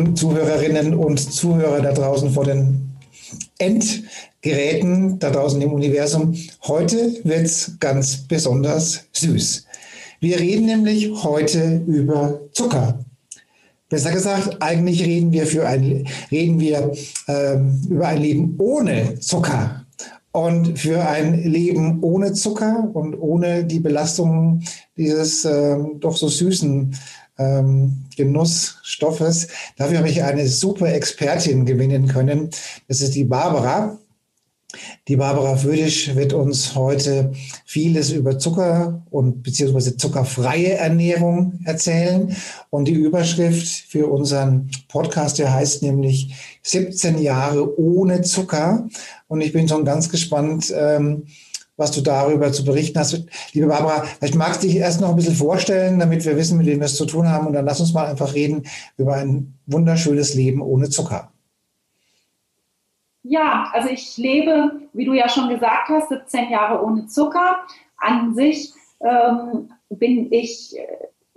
Lieben Zuhörerinnen und Zuhörer da draußen vor den Endgeräten da draußen im Universum. Heute wird es ganz besonders süß. Wir reden nämlich heute über Zucker. Besser gesagt, eigentlich reden wir, für ein, reden wir ähm, über ein Leben ohne Zucker. Und für ein Leben ohne Zucker und ohne die Belastungen dieses ähm, doch so süßen ähm, Genussstoffes. Dafür habe ich eine super Expertin gewinnen können. Das ist die Barbara. Die Barbara Födisch wird uns heute vieles über Zucker und beziehungsweise zuckerfreie Ernährung erzählen. Und die Überschrift für unseren Podcast, der heißt nämlich 17 Jahre ohne Zucker. Und ich bin schon ganz gespannt, ähm, was du darüber zu berichten hast. Liebe Barbara, vielleicht magst du dich erst noch ein bisschen vorstellen, damit wir wissen, mit wem wir es zu tun haben. Und dann lass uns mal einfach reden über ein wunderschönes Leben ohne Zucker. Ja, also ich lebe, wie du ja schon gesagt hast, 17 Jahre ohne Zucker. An sich ähm, bin ich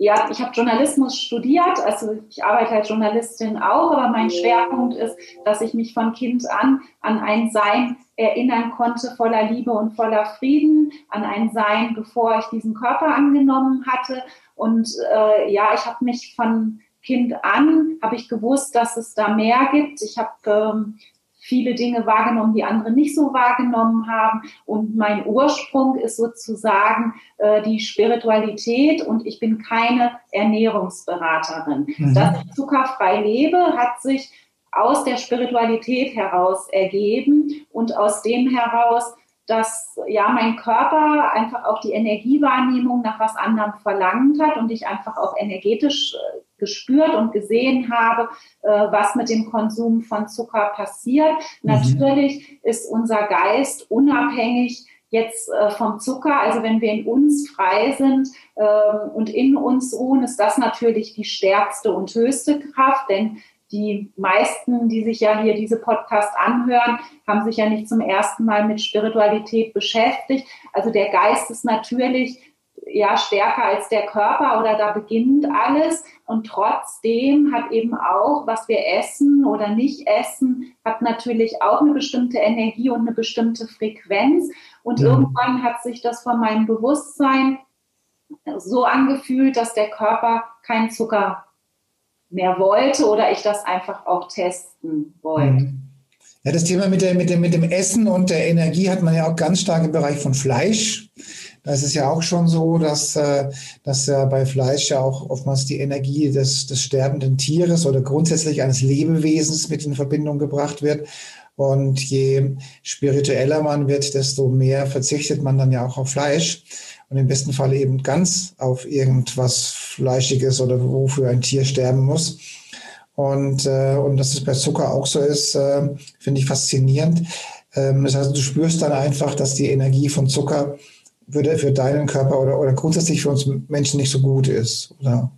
ja, ich habe Journalismus studiert, also ich arbeite als Journalistin auch, aber mein Schwerpunkt ist, dass ich mich von Kind an an ein Sein erinnern konnte voller Liebe und voller Frieden, an ein Sein, bevor ich diesen Körper angenommen hatte. Und äh, ja, ich habe mich von Kind an, habe ich gewusst, dass es da mehr gibt. Ich habe ähm, viele Dinge wahrgenommen, die andere nicht so wahrgenommen haben. Und mein Ursprung ist sozusagen äh, die Spiritualität und ich bin keine Ernährungsberaterin. Mhm. Dass ich zuckerfrei lebe, hat sich aus der Spiritualität heraus ergeben und aus dem heraus, dass ja mein Körper einfach auch die Energiewahrnehmung nach was anderem verlangt hat und ich einfach auch energetisch äh, gespürt und gesehen habe, äh, was mit dem Konsum von Zucker passiert. Mhm. Natürlich ist unser Geist unabhängig jetzt äh, vom Zucker. Also wenn wir in uns frei sind ähm, und in uns ruhen, ist das natürlich die stärkste und höchste Kraft, denn die meisten, die sich ja hier diese Podcast anhören, haben sich ja nicht zum ersten Mal mit Spiritualität beschäftigt. Also der Geist ist natürlich ja stärker als der Körper oder da beginnt alles. Und trotzdem hat eben auch, was wir essen oder nicht essen, hat natürlich auch eine bestimmte Energie und eine bestimmte Frequenz. Und ja. irgendwann hat sich das von meinem Bewusstsein so angefühlt, dass der Körper keinen Zucker mehr wollte oder ich das einfach auch testen wollte. Mhm. Ja, das Thema mit, der, mit, dem, mit dem Essen und der Energie hat man ja auch ganz stark im Bereich von Fleisch. Da ist es ja auch schon so, dass, äh, dass ja bei Fleisch ja auch oftmals die Energie des, des sterbenden Tieres oder grundsätzlich eines Lebewesens mit in Verbindung gebracht wird. Und je spiritueller man wird, desto mehr verzichtet man dann ja auch auf Fleisch. Und im besten Fall eben ganz auf irgendwas Fleischiges oder wofür ein Tier sterben muss. Und, äh, und dass es bei Zucker auch so ist, äh, finde ich faszinierend. Ähm, das heißt, du spürst dann einfach, dass die Energie von Zucker für, für deinen Körper oder, oder grundsätzlich für uns Menschen nicht so gut ist, oder?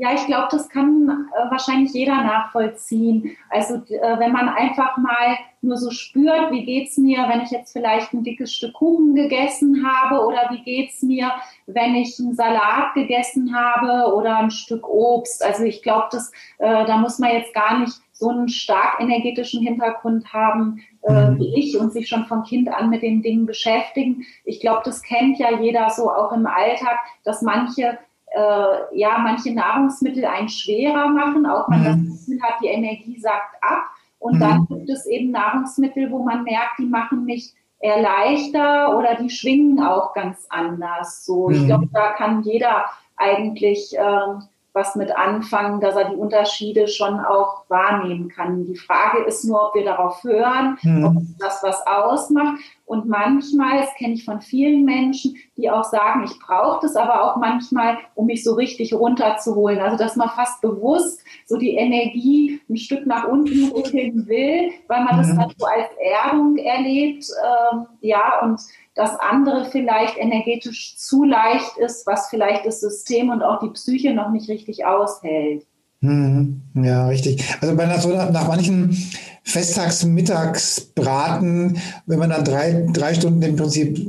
Ja, ich glaube, das kann äh, wahrscheinlich jeder nachvollziehen. Also äh, wenn man einfach mal nur so spürt, wie geht's mir, wenn ich jetzt vielleicht ein dickes Stück Kuchen gegessen habe oder wie geht's mir, wenn ich einen Salat gegessen habe oder ein Stück Obst. Also ich glaube, äh, da muss man jetzt gar nicht so einen stark energetischen Hintergrund haben äh, mhm. wie ich und sich schon von Kind an mit den Dingen beschäftigen. Ich glaube, das kennt ja jeder so auch im Alltag, dass manche äh, ja, manche Nahrungsmittel einen schwerer machen, auch man mhm. das Gefühl hat, die Energie sagt ab. Und mhm. dann gibt es eben Nahrungsmittel, wo man merkt, die machen mich eher leichter oder die schwingen auch ganz anders. So, mhm. ich glaube, da kann jeder eigentlich ähm, was mit anfangen, dass er die Unterschiede schon auch wahrnehmen kann. Die Frage ist nur, ob wir darauf hören, mhm. ob das was ausmacht. Und manchmal, das kenne ich von vielen Menschen, die auch sagen, ich brauche das aber auch manchmal, um mich so richtig runterzuholen. Also dass man fast bewusst so die Energie ein Stück nach unten holen will, weil man mhm. das halt so als Erdung erlebt. Ähm, ja, und das andere vielleicht energetisch zu leicht ist, was vielleicht das System und auch die Psyche noch nicht richtig aushält. Mhm. Ja, richtig. Also bei so nach manchen Festtagsmittagsbraten, wenn man dann drei, drei Stunden im Prinzip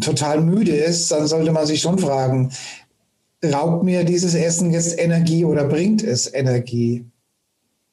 total müde ist, dann sollte man sich schon fragen, raubt mir dieses Essen jetzt Energie oder bringt es Energie?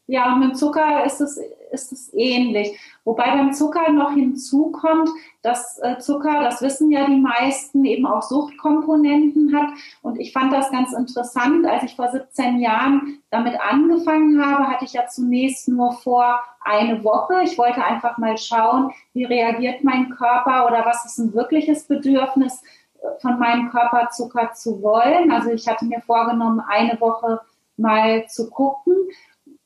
Ja, mit Zucker ist es, ist es ähnlich. Wobei beim Zucker noch hinzukommt, dass äh, Zucker, das wissen ja die meisten, eben auch Suchtkomponenten hat. Und ich fand das ganz interessant, als ich vor 17 Jahren damit angefangen habe, hatte ich ja zunächst nur vor eine Woche. Ich wollte einfach mal schauen, wie reagiert mein Körper oder was ist ein wirkliches Bedürfnis äh, von meinem Körper Zucker zu wollen. Also ich hatte mir vorgenommen, eine Woche mal zu gucken.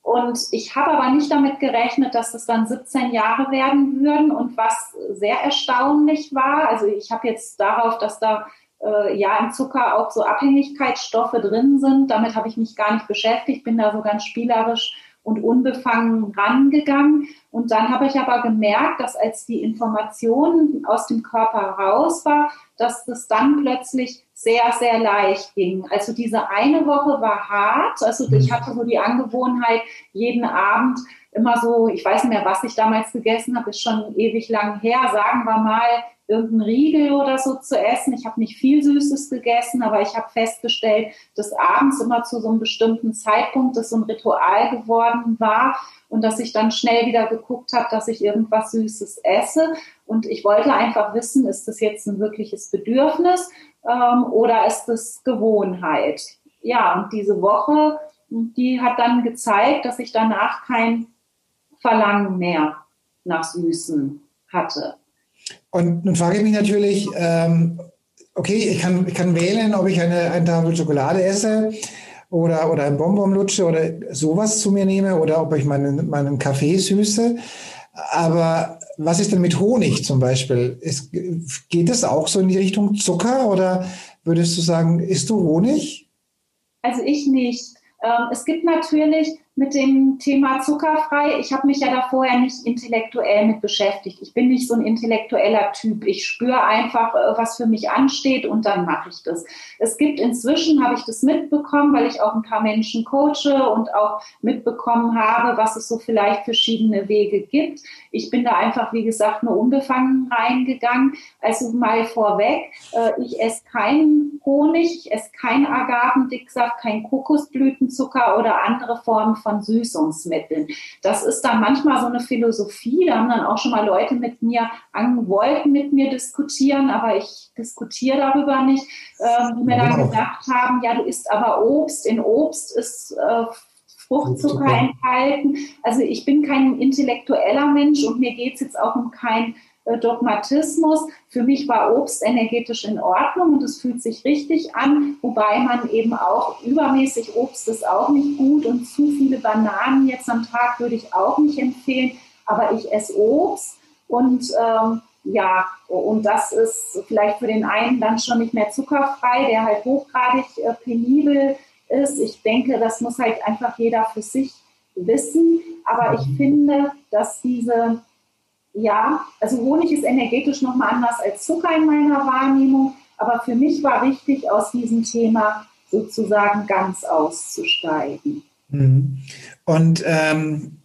Und ich habe aber nicht damit gerechnet, dass es dann 17 Jahre werden würden. Und was sehr erstaunlich war, also ich habe jetzt darauf, dass da äh, ja im Zucker auch so Abhängigkeitsstoffe drin sind, damit habe ich mich gar nicht beschäftigt, bin da so ganz spielerisch und unbefangen rangegangen. Und dann habe ich aber gemerkt, dass als die Information aus dem Körper raus war, dass das dann plötzlich sehr, sehr leicht ging. Also diese eine Woche war hart. Also ich mhm. hatte so die Angewohnheit, jeden Abend immer so, ich weiß nicht mehr, was ich damals gegessen habe, ist schon ewig lang her, sagen wir mal, irgendein Riegel oder so zu essen. Ich habe nicht viel Süßes gegessen, aber ich habe festgestellt, dass abends immer zu so einem bestimmten Zeitpunkt das so ein Ritual geworden war und dass ich dann schnell wieder geguckt habe, dass ich irgendwas Süßes esse. Und ich wollte einfach wissen, ist das jetzt ein wirkliches Bedürfnis ähm, oder ist das Gewohnheit? Ja, und diese Woche, die hat dann gezeigt, dass ich danach kein Verlangen mehr nach Süßen hatte. Und nun frage ich mich natürlich, ähm, okay, ich kann, ich kann wählen, ob ich eine, eine Tafel Schokolade esse oder, oder ein Bonbon lutsche oder sowas zu mir nehme oder ob ich meinen, meinen Kaffee süße. Aber was ist denn mit Honig zum Beispiel? Ist, geht es auch so in die Richtung Zucker oder würdest du sagen, isst du Honig? Also ich nicht. Ähm, es gibt natürlich mit dem Thema zuckerfrei. Ich habe mich ja da vorher nicht intellektuell mit beschäftigt. Ich bin nicht so ein intellektueller Typ. Ich spüre einfach, äh, was für mich ansteht und dann mache ich das. Es gibt inzwischen, habe ich das mitbekommen, weil ich auch ein paar Menschen coache und auch mitbekommen habe, was es so vielleicht verschiedene Wege gibt. Ich bin da einfach, wie gesagt, nur unbefangen reingegangen. Also mal vorweg, äh, ich esse keinen Honig, ich esse keinen Agavendicksaft, kein Kokosblütenzucker oder andere Formen von von Süßungsmitteln. Das ist dann manchmal so eine Philosophie. Da haben dann auch schon mal Leute mit mir an, wollten mit mir diskutieren, aber ich diskutiere darüber nicht, äh, die mir dann gesagt haben, ja, du isst aber Obst. In Obst ist äh, Fruchtzucker enthalten. Also ich bin kein intellektueller Mensch und mir geht es jetzt auch um kein Dogmatismus. Für mich war Obst energetisch in Ordnung und es fühlt sich richtig an, wobei man eben auch übermäßig Obst ist auch nicht gut und zu viele Bananen jetzt am Tag würde ich auch nicht empfehlen. Aber ich esse Obst und ähm, ja, und das ist vielleicht für den einen dann schon nicht mehr zuckerfrei, der halt hochgradig äh, penibel ist. Ich denke, das muss halt einfach jeder für sich wissen. Aber ich finde, dass diese ja, also Honig ist energetisch nochmal anders als Zucker in meiner Wahrnehmung, aber für mich war wichtig, aus diesem Thema sozusagen ganz auszusteigen. Mhm. Und, ähm,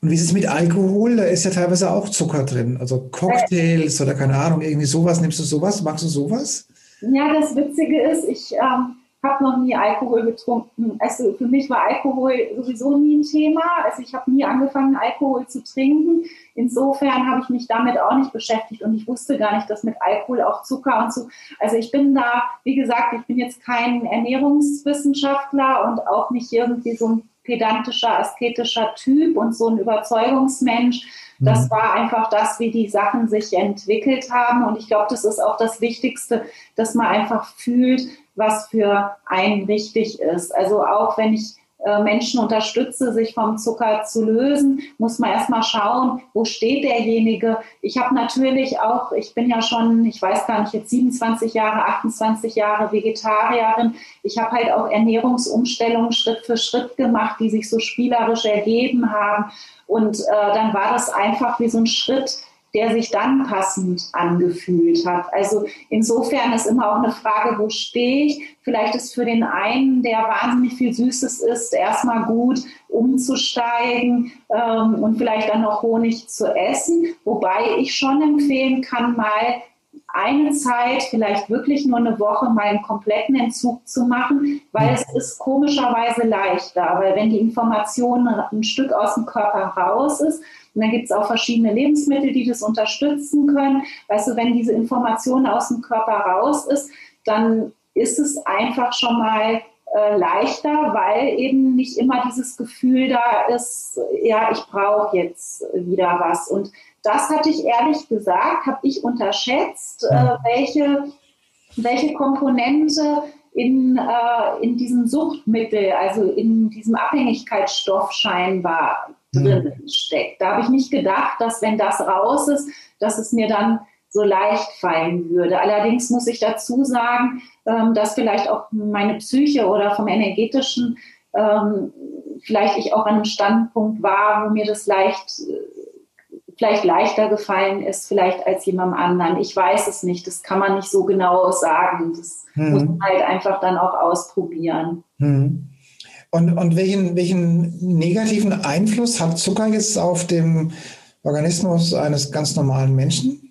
und wie ist es mit Alkohol? Da ist ja teilweise auch Zucker drin, also Cocktails oder keine Ahnung, irgendwie sowas. Nimmst du sowas? Magst du sowas? Ja, das Witzige ist, ich ähm, habe noch nie Alkohol getrunken. Also für mich war Alkohol sowieso nie ein Thema. Also ich habe nie angefangen, Alkohol zu trinken. Insofern habe ich mich damit auch nicht beschäftigt und ich wusste gar nicht, dass mit Alkohol auch Zucker und so. Also ich bin da, wie gesagt, ich bin jetzt kein Ernährungswissenschaftler und auch nicht irgendwie so ein pedantischer, asketischer Typ und so ein Überzeugungsmensch. Das mhm. war einfach das, wie die Sachen sich entwickelt haben. Und ich glaube, das ist auch das Wichtigste, dass man einfach fühlt, was für einen richtig ist. Also auch wenn ich äh, Menschen unterstütze, sich vom Zucker zu lösen, muss man erstmal schauen, wo steht derjenige. Ich habe natürlich auch, ich bin ja schon, ich weiß gar nicht, jetzt 27 Jahre, 28 Jahre Vegetarierin. Ich habe halt auch Ernährungsumstellungen Schritt für Schritt gemacht, die sich so spielerisch ergeben haben. Und äh, dann war das einfach wie so ein Schritt, der sich dann passend angefühlt hat. Also insofern ist immer auch eine Frage, wo stehe ich? Vielleicht ist für den einen, der wahnsinnig viel Süßes isst, erstmal gut umzusteigen ähm, und vielleicht dann noch Honig zu essen. Wobei ich schon empfehlen kann, mal eine Zeit, vielleicht wirklich nur eine Woche, mal einen kompletten Entzug zu machen, weil es ist komischerweise leichter, weil wenn die Information ein Stück aus dem Körper raus ist, und dann gibt es auch verschiedene Lebensmittel, die das unterstützen können. Weißt du, wenn diese Information aus dem Körper raus ist, dann ist es einfach schon mal äh, leichter, weil eben nicht immer dieses Gefühl da ist, ja, ich brauche jetzt wieder was. Und das hatte ich ehrlich gesagt, habe ich unterschätzt, äh, welche, welche Komponente in, äh, in diesem Suchtmittel, also in diesem Abhängigkeitsstoff scheinbar drin mhm. steckt. Da habe ich nicht gedacht, dass wenn das raus ist, dass es mir dann so leicht fallen würde. Allerdings muss ich dazu sagen, ähm, dass vielleicht auch meine Psyche oder vom energetischen ähm, vielleicht ich auch an einem Standpunkt war, wo mir das leicht vielleicht leichter gefallen ist, vielleicht als jemandem anderen. Ich weiß es nicht. Das kann man nicht so genau sagen. Das hm. muss man halt einfach dann auch ausprobieren. Hm. Und, und welchen, welchen negativen Einfluss hat Zucker jetzt auf den Organismus eines ganz normalen Menschen?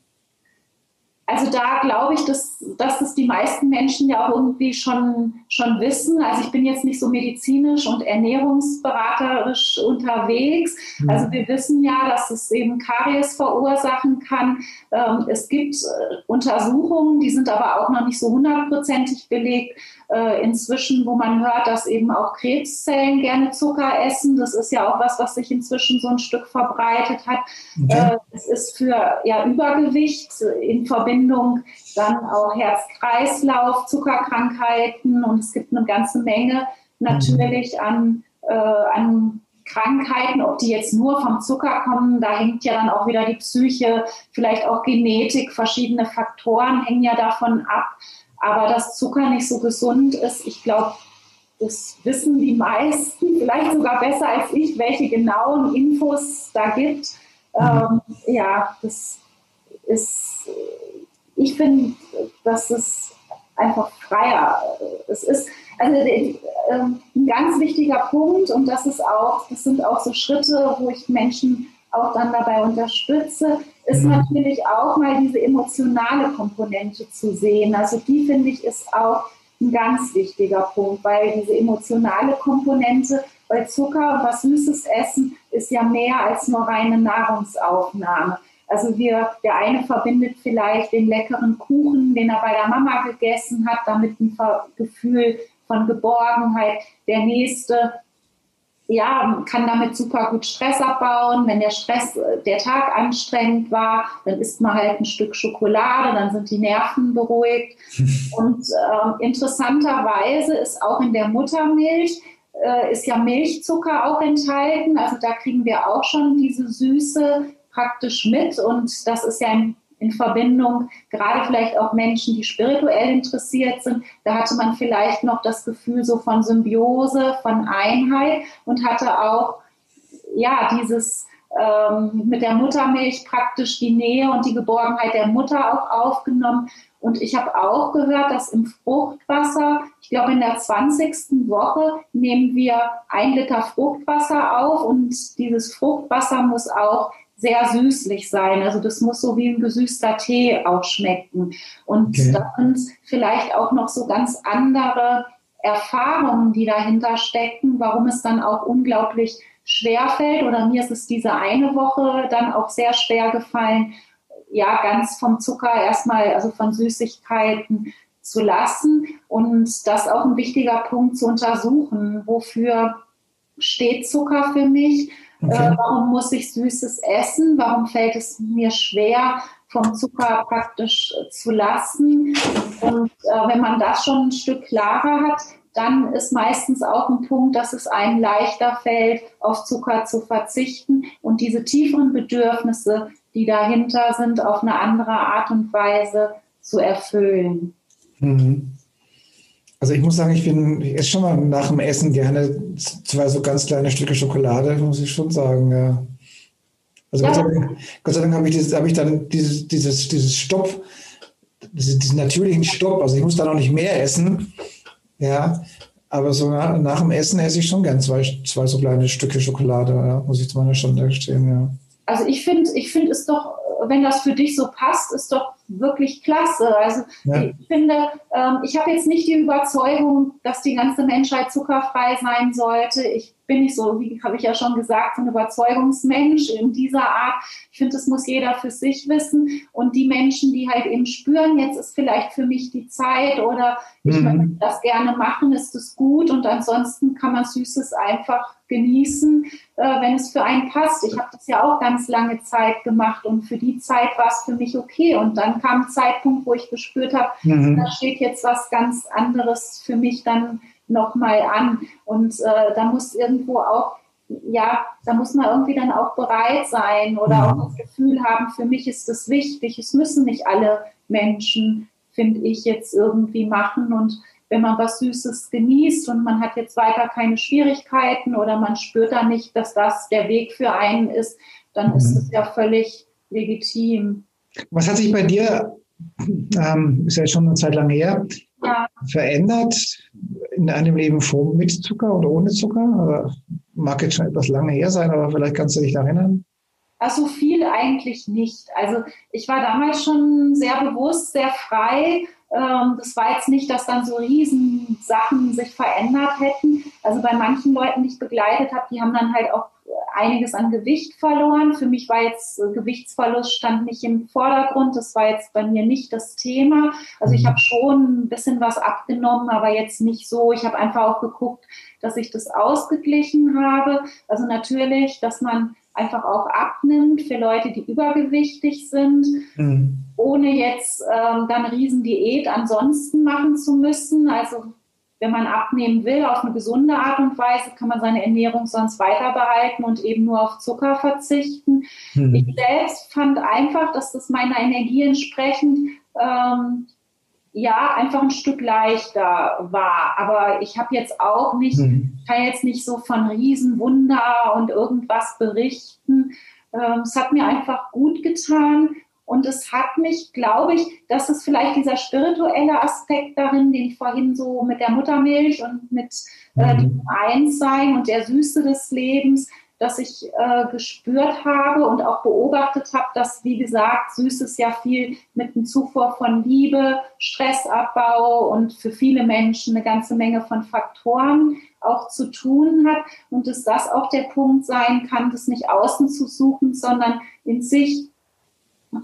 Also da glaube ich, dass, dass das die meisten Menschen ja auch irgendwie schon, schon wissen. Also ich bin jetzt nicht so medizinisch und ernährungsberaterisch unterwegs. Mhm. Also wir wissen ja, dass es eben Karies verursachen kann. Ähm, es gibt äh, Untersuchungen, die sind aber auch noch nicht so hundertprozentig belegt, äh, inzwischen, wo man hört, dass eben auch Krebszellen gerne Zucker essen. Das ist ja auch was, was sich inzwischen so ein Stück verbreitet hat. Okay. Äh, es ist für ja, Übergewicht in Verbindung dann auch Herz-Kreislauf, Zuckerkrankheiten und es gibt eine ganze Menge natürlich mhm. an, äh, an Krankheiten, ob die jetzt nur vom Zucker kommen, da hängt ja dann auch wieder die Psyche, vielleicht auch Genetik, verschiedene Faktoren hängen ja davon ab. Aber dass Zucker nicht so gesund ist, ich glaube, das wissen die meisten, vielleicht sogar besser als ich, welche genauen Infos da gibt. Ähm, ja, das ist, ich finde, dass es einfach freier es ist. Also äh, ein ganz wichtiger Punkt und das ist auch, das sind auch so Schritte, wo ich Menschen auch dann dabei unterstütze, ist mhm. natürlich auch mal diese emotionale Komponente zu sehen. Also die finde ich ist auch ein ganz wichtiger Punkt, weil diese emotionale Komponente bei Zucker und was Süßes essen ist ja mehr als nur reine Nahrungsaufnahme. Also wir, der eine verbindet vielleicht den leckeren Kuchen, den er bei der Mama gegessen hat, damit ein Gefühl von Geborgenheit. Der nächste ja, kann damit super gut Stress abbauen. Wenn der Stress, äh, der Tag anstrengend war, dann isst man halt ein Stück Schokolade, dann sind die Nerven beruhigt. Und äh, interessanterweise ist auch in der Muttermilch äh, ist ja Milchzucker auch enthalten. Also da kriegen wir auch schon diese Süße praktisch mit. Und das ist ja ein in Verbindung, gerade vielleicht auch Menschen, die spirituell interessiert sind, da hatte man vielleicht noch das Gefühl so von Symbiose, von Einheit und hatte auch ja dieses ähm, mit der Muttermilch praktisch die Nähe und die Geborgenheit der Mutter auch aufgenommen. Und ich habe auch gehört, dass im Fruchtwasser, ich glaube in der 20. Woche nehmen wir ein Liter Fruchtwasser auf und dieses Fruchtwasser muss auch sehr süßlich sein. Also das muss so wie ein gesüßter Tee auch schmecken. Und okay. da sind vielleicht auch noch so ganz andere Erfahrungen, die dahinter stecken, warum es dann auch unglaublich schwer fällt. Oder mir ist es diese eine Woche dann auch sehr schwer gefallen, ja, ganz vom Zucker erstmal, also von Süßigkeiten zu lassen. Und das auch ein wichtiger Punkt zu untersuchen. Wofür steht Zucker für mich? Okay. Äh, warum muss ich Süßes essen? Warum fällt es mir schwer, vom Zucker praktisch zu lassen? Und äh, wenn man das schon ein Stück klarer hat, dann ist meistens auch ein Punkt, dass es einem leichter fällt, auf Zucker zu verzichten und diese tieferen Bedürfnisse, die dahinter sind, auf eine andere Art und Weise zu erfüllen. Mhm. Also ich muss sagen, ich bin jetzt schon mal nach dem Essen gerne zwei so ganz kleine Stücke Schokolade, muss ich schon sagen, ja. Also ja. Gott sei Dank, Gott sei Dank habe ich, dieses, habe ich dann dieses, dieses, dieses Stopp, diesen natürlichen Stopp. Also ich muss da noch nicht mehr essen. Ja, aber so nach, nach, dem Essen esse ich schon gern zwei, zwei so kleine Stücke Schokolade, ja, muss ich zu meiner Stunde gestehen, ja. Also ich finde, ich finde es doch, wenn das für dich so passt, ist doch wirklich klasse. Also ja. ich finde, ähm, ich habe jetzt nicht die Überzeugung, dass die ganze Menschheit zuckerfrei sein sollte. Ich bin nicht so, wie habe ich ja schon gesagt, so ein Überzeugungsmensch in dieser Art. Ich finde, das muss jeder für sich wissen. Und die Menschen, die halt eben spüren, jetzt ist vielleicht für mich die Zeit oder ich mhm. möchte das gerne machen, ist es gut. Und ansonsten kann man Süßes einfach genießen, äh, wenn es für einen passt. Ich habe das ja auch ganz lange Zeit gemacht und für die Zeit war es für mich okay. Und dann kam ein Zeitpunkt, wo ich gespürt habe, mhm. da steht jetzt was ganz anderes für mich dann nochmal an. Und äh, da muss irgendwo auch, ja, da muss man irgendwie dann auch bereit sein oder mhm. auch das Gefühl haben, für mich ist das wichtig. Es müssen nicht alle Menschen, finde ich, jetzt irgendwie machen. Und wenn man was Süßes genießt und man hat jetzt weiter keine Schwierigkeiten oder man spürt da nicht, dass das der Weg für einen ist, dann mhm. ist es ja völlig legitim. Was hat sich bei dir, ähm, ist ja schon eine Zeit lang her, ja. verändert in einem Leben vor mit Zucker oder ohne Zucker? Mag jetzt schon etwas lange her sein, aber vielleicht kannst du dich erinnern. Also viel eigentlich nicht. Also ich war damals schon sehr bewusst, sehr frei. Ähm, das war jetzt nicht, dass dann so Riesensachen sich verändert hätten. Also bei manchen Leuten, die ich begleitet habe, die haben dann halt auch einiges an Gewicht verloren. Für mich war jetzt äh, Gewichtsverlust stand nicht im Vordergrund. Das war jetzt bei mir nicht das Thema. Also ich mhm. habe schon ein bisschen was abgenommen, aber jetzt nicht so. Ich habe einfach auch geguckt, dass ich das ausgeglichen habe. Also natürlich, dass man einfach auch abnimmt für Leute, die übergewichtig sind, mhm. ohne jetzt ähm, dann Riesendiät ansonsten machen zu müssen. Also wenn man abnehmen will auf eine gesunde Art und Weise, kann man seine Ernährung sonst weiter behalten und eben nur auf Zucker verzichten. Mhm. Ich selbst fand einfach, dass das meiner Energie entsprechend ähm, ja einfach ein Stück leichter war. Aber ich habe jetzt auch nicht, mhm. kann jetzt nicht so von Riesenwunder und irgendwas berichten. Ähm, es hat mir einfach gut getan, und es hat mich, glaube ich, das ist vielleicht dieser spirituelle Aspekt darin, den ich vorhin so mit der Muttermilch und mit äh, mhm. dem Einssein und der Süße des Lebens, dass ich äh, gespürt habe und auch beobachtet habe, dass, wie gesagt, Süßes ja viel mit dem Zufuhr von Liebe, Stressabbau und für viele Menschen eine ganze Menge von Faktoren auch zu tun hat und dass das auch der Punkt sein kann, das nicht außen zu suchen, sondern in sich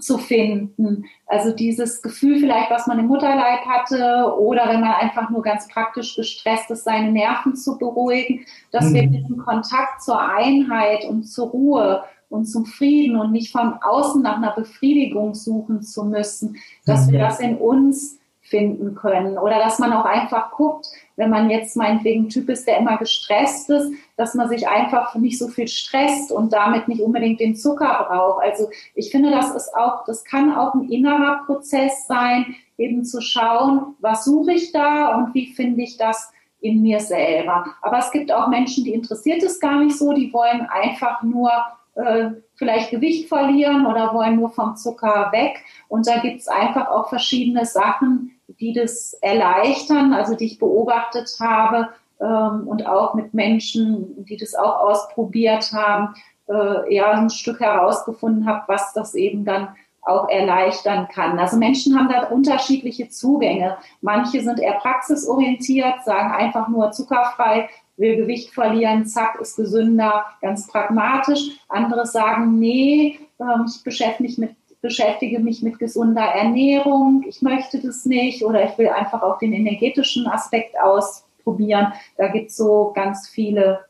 zu finden. Also dieses Gefühl vielleicht, was man im Mutterleib hatte oder wenn man einfach nur ganz praktisch gestresst ist, seine Nerven zu beruhigen, dass mhm. wir diesen Kontakt zur Einheit und zur Ruhe und zum Frieden und nicht von außen nach einer Befriedigung suchen zu müssen, dass mhm. wir das in uns finden können oder dass man auch einfach guckt, wenn man jetzt meinetwegen ein Typ ist, der immer gestresst ist, dass man sich einfach nicht so viel stresst und damit nicht unbedingt den Zucker braucht. Also ich finde, das ist auch, das kann auch ein innerer Prozess sein, eben zu schauen, was suche ich da und wie finde ich das in mir selber. Aber es gibt auch Menschen, die interessiert es gar nicht so, die wollen einfach nur äh, vielleicht Gewicht verlieren oder wollen nur vom Zucker weg. Und da gibt es einfach auch verschiedene Sachen, die das erleichtern, also die ich beobachtet habe ähm, und auch mit Menschen, die das auch ausprobiert haben, äh, ja, ein Stück herausgefunden habe, was das eben dann auch erleichtern kann. Also Menschen haben da unterschiedliche Zugänge. Manche sind eher praxisorientiert, sagen einfach nur zuckerfrei, will Gewicht verlieren, zack, ist gesünder, ganz pragmatisch. Andere sagen, nee, ähm, ich beschäftige mich mit beschäftige mich mit gesunder Ernährung, ich möchte das nicht oder ich will einfach auch den energetischen Aspekt ausprobieren. Da gibt es so ganz viele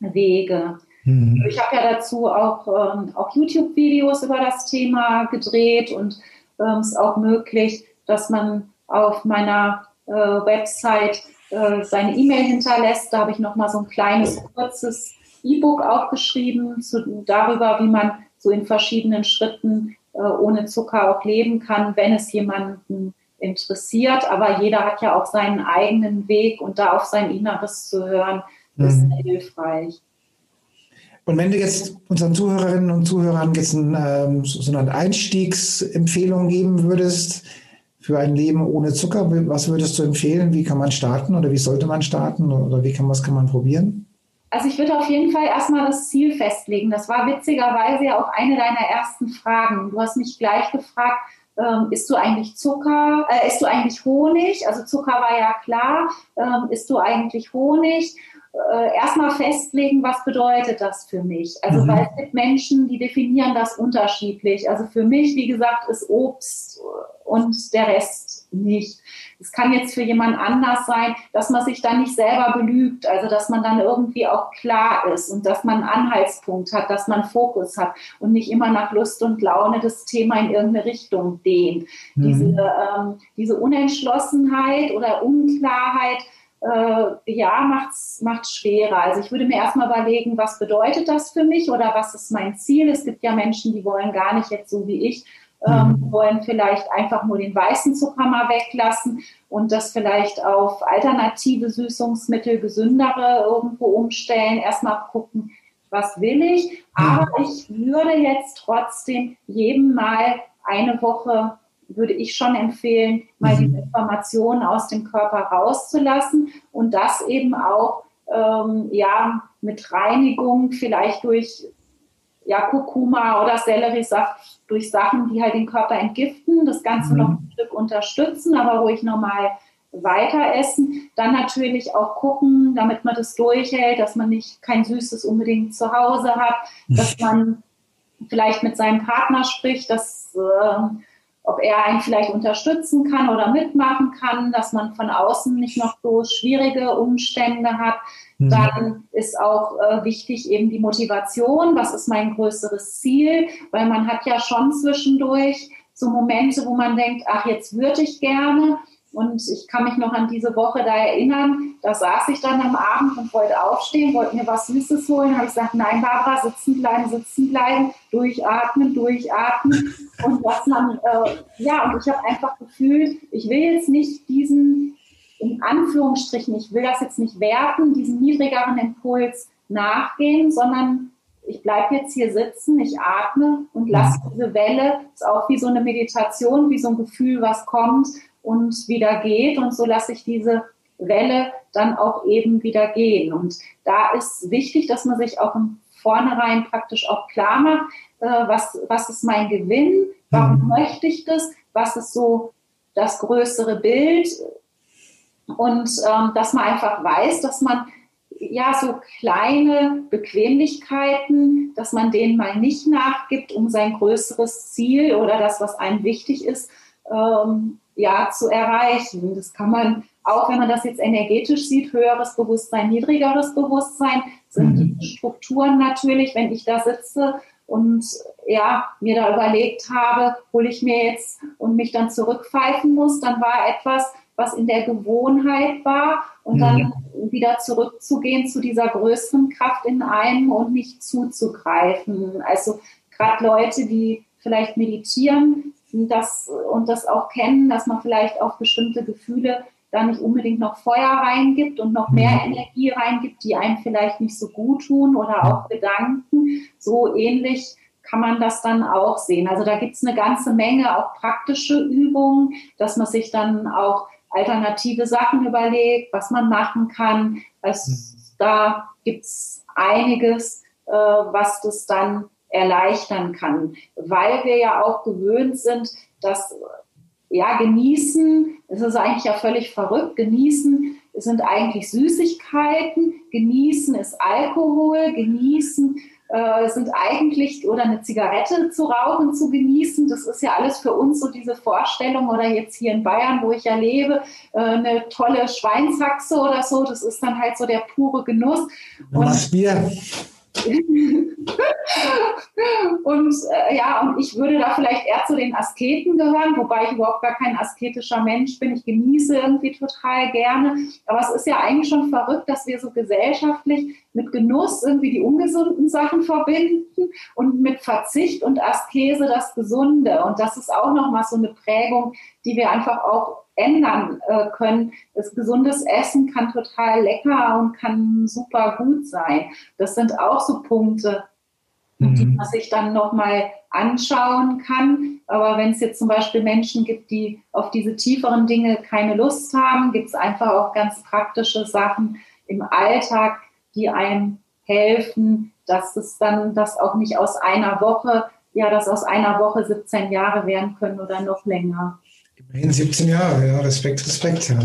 Wege. Mhm. Ich habe ja dazu auch, ähm, auch YouTube-Videos über das Thema gedreht und es ähm, ist auch möglich, dass man auf meiner äh, Website äh, seine E-Mail hinterlässt. Da habe ich nochmal so ein kleines, kurzes E-Book auch geschrieben zu, darüber, wie man so in verschiedenen Schritten ohne Zucker auch leben kann, wenn es jemanden interessiert. Aber jeder hat ja auch seinen eigenen Weg und da auf sein Inneres zu hören, ist mhm. hilfreich. Und wenn du jetzt unseren Zuhörerinnen und Zuhörern jetzt ein, ähm, so eine Einstiegsempfehlung geben würdest für ein Leben ohne Zucker, was würdest du empfehlen? Wie kann man starten oder wie sollte man starten oder wie kann, was kann man probieren? Also ich würde auf jeden Fall erstmal das Ziel festlegen. Das war witzigerweise ja auch eine deiner ersten Fragen. Du hast mich gleich gefragt, ähm, isst du eigentlich Zucker, äh, isst du eigentlich Honig? Also Zucker war ja klar. Ähm, isst du eigentlich Honig? äh, erstmal festlegen, was bedeutet das für mich. Also mhm. weil es gibt Menschen, die definieren das unterschiedlich. Also für mich, wie gesagt, ist Obst und der Rest nicht. Es kann jetzt für jemand anders sein, dass man sich dann nicht selber belügt, also dass man dann irgendwie auch klar ist und dass man einen Anhaltspunkt hat, dass man Fokus hat und nicht immer nach Lust und Laune das Thema in irgendeine Richtung dehnt. Mhm. Diese, ähm, diese Unentschlossenheit oder Unklarheit, äh, ja, macht's macht's schwerer. Also ich würde mir erstmal überlegen, was bedeutet das für mich oder was ist mein Ziel? Es gibt ja Menschen, die wollen gar nicht jetzt so wie ich, ähm, mhm. wollen vielleicht einfach nur den weißen Zucker mal weglassen und das vielleicht auf alternative Süßungsmittel, gesündere irgendwo umstellen. Erstmal gucken, was will ich. Aber mhm. ich würde jetzt trotzdem jedem mal eine Woche würde ich schon empfehlen, mal mhm. diese Informationen aus dem Körper rauszulassen und das eben auch ähm, ja, mit Reinigung, vielleicht durch ja, Kurkuma oder Selleriesaft, durch Sachen, die halt den Körper entgiften, das Ganze mhm. noch ein Stück unterstützen, aber ruhig nochmal weiter essen. Dann natürlich auch gucken, damit man das durchhält, dass man nicht kein Süßes unbedingt zu Hause hat, dass man vielleicht mit seinem Partner spricht, dass äh, ob er einen vielleicht unterstützen kann oder mitmachen kann, dass man von außen nicht noch so schwierige Umstände hat. Mhm. Dann ist auch äh, wichtig eben die Motivation. Was ist mein größeres Ziel? Weil man hat ja schon zwischendurch so Momente, wo man denkt, ach, jetzt würde ich gerne. Und ich kann mich noch an diese Woche da erinnern, da saß ich dann am Abend und wollte aufstehen, wollte mir was Süßes holen. habe ich gesagt, nein, Barbara, sitzen bleiben, sitzen bleiben, durchatmen, durchatmen. Und das man, äh, ja, und ich habe einfach gefühlt, ich will jetzt nicht diesen, in Anführungsstrichen, ich will das jetzt nicht werten, diesen niedrigeren Impuls nachgehen, sondern ich bleibe jetzt hier sitzen, ich atme und lasse diese Welle, ist auch wie so eine Meditation, wie so ein Gefühl, was kommt und wieder geht. Und so lasse ich diese Welle dann auch eben wieder gehen. Und da ist wichtig, dass man sich auch im Vornherein praktisch auch klar macht, äh, was, was ist mein Gewinn, warum mhm. möchte ich das, was ist so das größere Bild und ähm, dass man einfach weiß, dass man ja so kleine Bequemlichkeiten, dass man denen mal nicht nachgibt, um sein größeres Ziel oder das, was einem wichtig ist, ähm, ja, zu erreichen. Das kann man, auch wenn man das jetzt energetisch sieht, höheres Bewusstsein, niedrigeres Bewusstsein, sind mhm. die Strukturen natürlich, wenn ich da sitze und ja, mir da überlegt habe, hole ich mir jetzt und mich dann zurückpfeifen muss, dann war etwas, was in der Gewohnheit war und mhm. dann wieder zurückzugehen zu dieser größeren Kraft in einem und nicht zuzugreifen. Also gerade Leute, die vielleicht meditieren, das, und das auch kennen, dass man vielleicht auf bestimmte Gefühle da nicht unbedingt noch Feuer reingibt und noch mehr mhm. Energie reingibt, die einem vielleicht nicht so gut tun oder auch Gedanken. So ähnlich kann man das dann auch sehen. Also da gibt es eine ganze Menge auch praktische Übungen, dass man sich dann auch alternative Sachen überlegt, was man machen kann. Also da gibt es einiges, äh, was das dann erleichtern kann, weil wir ja auch gewöhnt sind, dass ja genießen, es ist eigentlich ja völlig verrückt, genießen sind eigentlich Süßigkeiten, genießen ist Alkohol, genießen äh, sind eigentlich oder eine Zigarette zu rauchen, zu genießen. Das ist ja alles für uns so diese Vorstellung oder jetzt hier in Bayern, wo ich ja lebe, äh, eine tolle Schweinshaxe oder so. Das ist dann halt so der pure Genuss. Und, was Bier. und äh, ja, und ich würde da vielleicht eher zu den Asketen gehören, wobei ich überhaupt gar kein asketischer Mensch bin. Ich genieße irgendwie total gerne. Aber es ist ja eigentlich schon verrückt, dass wir so gesellschaftlich mit Genuss irgendwie die ungesunden Sachen verbinden und mit Verzicht und Askese das Gesunde. Und das ist auch nochmal so eine Prägung, die wir einfach auch ändern äh, können. Das gesundes Essen kann total lecker und kann super gut sein. Das sind auch so Punkte, mhm. die man sich dann nochmal anschauen kann. Aber wenn es jetzt zum Beispiel Menschen gibt, die auf diese tieferen Dinge keine Lust haben, gibt es einfach auch ganz praktische Sachen im Alltag, die einem helfen, dass es dann das auch nicht aus einer Woche, ja, dass aus einer Woche 17 Jahre werden können oder noch länger. Immerhin 17 Jahre, ja, Respekt, Respekt, ja.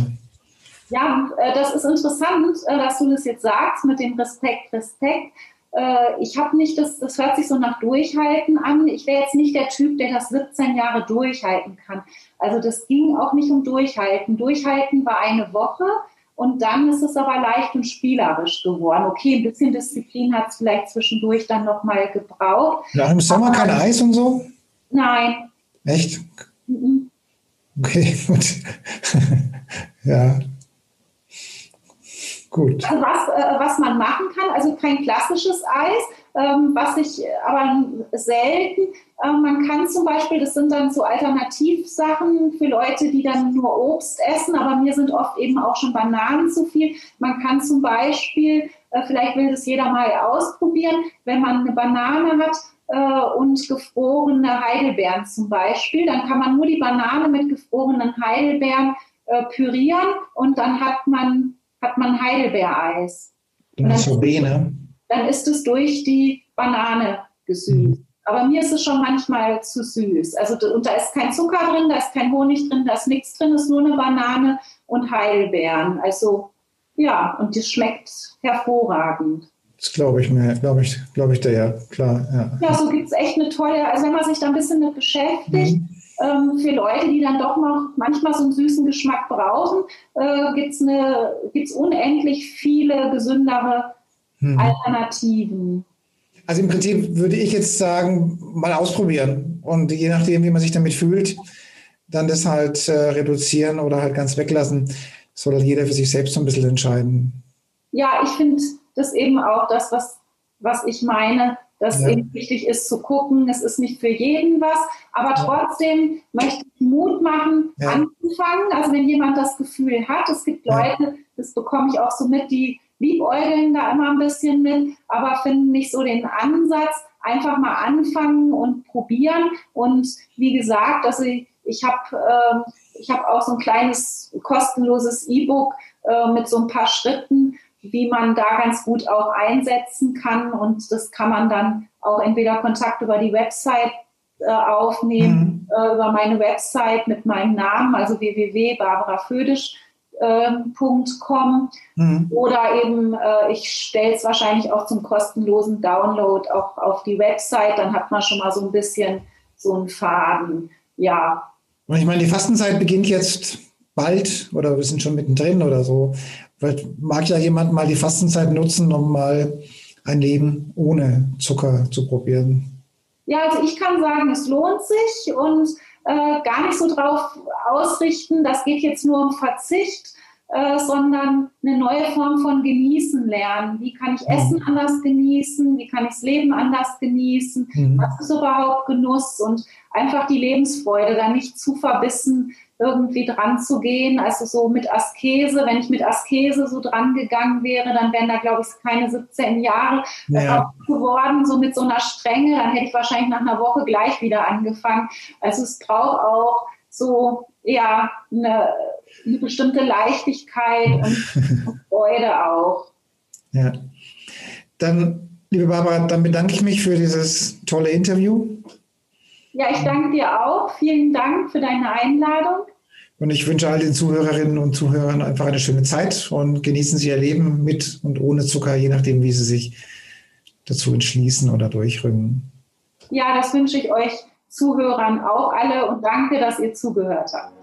Ja, äh, das ist interessant, äh, dass du das jetzt sagst mit dem Respekt, Respekt. Äh, ich habe nicht das, das hört sich so nach Durchhalten an. Ich wäre jetzt nicht der Typ, der das 17 Jahre durchhalten kann. Also das ging auch nicht um Durchhalten. Durchhalten war eine Woche und dann ist es aber leicht und spielerisch geworden. Okay, ein bisschen Disziplin hat es vielleicht zwischendurch dann nochmal gebraucht. Nach dem Sommer kein Eis und so? Nein. Echt? Okay, gut. ja. Gut. Also was, äh, was man machen kann, also kein klassisches Eis, ähm, was ich aber selten, äh, man kann zum Beispiel, das sind dann so Alternativsachen für Leute, die dann nur Obst essen, aber mir sind oft eben auch schon Bananen zu viel. Man kann zum Beispiel, äh, vielleicht will das jeder mal ausprobieren, wenn man eine Banane hat, äh, und gefrorene Heidelbeeren zum Beispiel. Dann kann man nur die Banane mit gefrorenen Heidelbeeren äh, pürieren und dann hat man, hat man Heidelbeereis. Dann, ne? dann ist es durch die Banane gesüßt. Mhm. Aber mir ist es schon manchmal zu süß. Also und da ist kein Zucker drin, da ist kein Honig drin, da ist nichts drin, ist nur eine Banane und Heidelbeeren. Also ja, und das schmeckt hervorragend. Das glaube ich mir, glaube ich, glaube ich dir ja, klar. Ja, ja so gibt es echt eine tolle, also wenn man sich da ein bisschen mit beschäftigt, mhm. ähm, für Leute, die dann doch noch manchmal so einen süßen Geschmack brauchen, äh, gibt es gibt's unendlich viele gesündere mhm. Alternativen. Also im Prinzip würde ich jetzt sagen, mal ausprobieren und je nachdem, wie man sich damit fühlt, dann das halt äh, reduzieren oder halt ganz weglassen. soll halt jeder für sich selbst so ein bisschen entscheiden. Ja, ich finde das eben auch das, was, was ich meine, dass ja. eben wichtig ist zu gucken, es ist nicht für jeden was, aber trotzdem möchte ich Mut machen, ja. anzufangen. Also wenn jemand das Gefühl hat, es gibt Leute, das bekomme ich auch so mit, die liebäugeln da immer ein bisschen mit, aber finden nicht so den Ansatz, einfach mal anfangen und probieren. Und wie gesagt, also ich, ich habe äh, ich hab auch so ein kleines kostenloses E-Book äh, mit so ein paar Schritten, wie man da ganz gut auch einsetzen kann. Und das kann man dann auch entweder Kontakt über die Website äh, aufnehmen, mhm. äh, über meine Website mit meinem Namen, also www.barbarafödisch.com mhm. oder eben, äh, ich stelle es wahrscheinlich auch zum kostenlosen Download auch auf die Website, dann hat man schon mal so ein bisschen so einen Faden. Ja. Und ich meine, die Fastenzeit beginnt jetzt bald oder wir sind schon mittendrin oder so. Vielleicht mag ja jemand mal die Fastenzeit nutzen, um mal ein Leben ohne Zucker zu probieren. Ja, also ich kann sagen, es lohnt sich und äh, gar nicht so drauf ausrichten, das geht jetzt nur um Verzicht, äh, sondern eine neue Form von Genießen lernen. Wie kann ich mhm. Essen anders genießen? Wie kann ich das Leben anders genießen? Mhm. Was ist überhaupt Genuss? Und einfach die Lebensfreude, da nicht zu verbissen irgendwie dran zu gehen. Also so mit Askese, wenn ich mit Askese so dran gegangen wäre, dann wären da, glaube ich, keine 17 Jahre ja. geworden, so mit so einer Strenge. Dann hätte ich wahrscheinlich nach einer Woche gleich wieder angefangen. Also es braucht auch so, ja, eine, eine bestimmte Leichtigkeit und Freude auch. Ja. Dann, liebe Barbara, dann bedanke ich mich für dieses tolle Interview. Ja, ich danke dir auch. Vielen Dank für deine Einladung. Und ich wünsche all den Zuhörerinnen und Zuhörern einfach eine schöne Zeit und genießen Sie Ihr Leben mit und ohne Zucker, je nachdem, wie Sie sich dazu entschließen oder durchrücken. Ja, das wünsche ich euch Zuhörern auch alle und danke, dass ihr zugehört habt.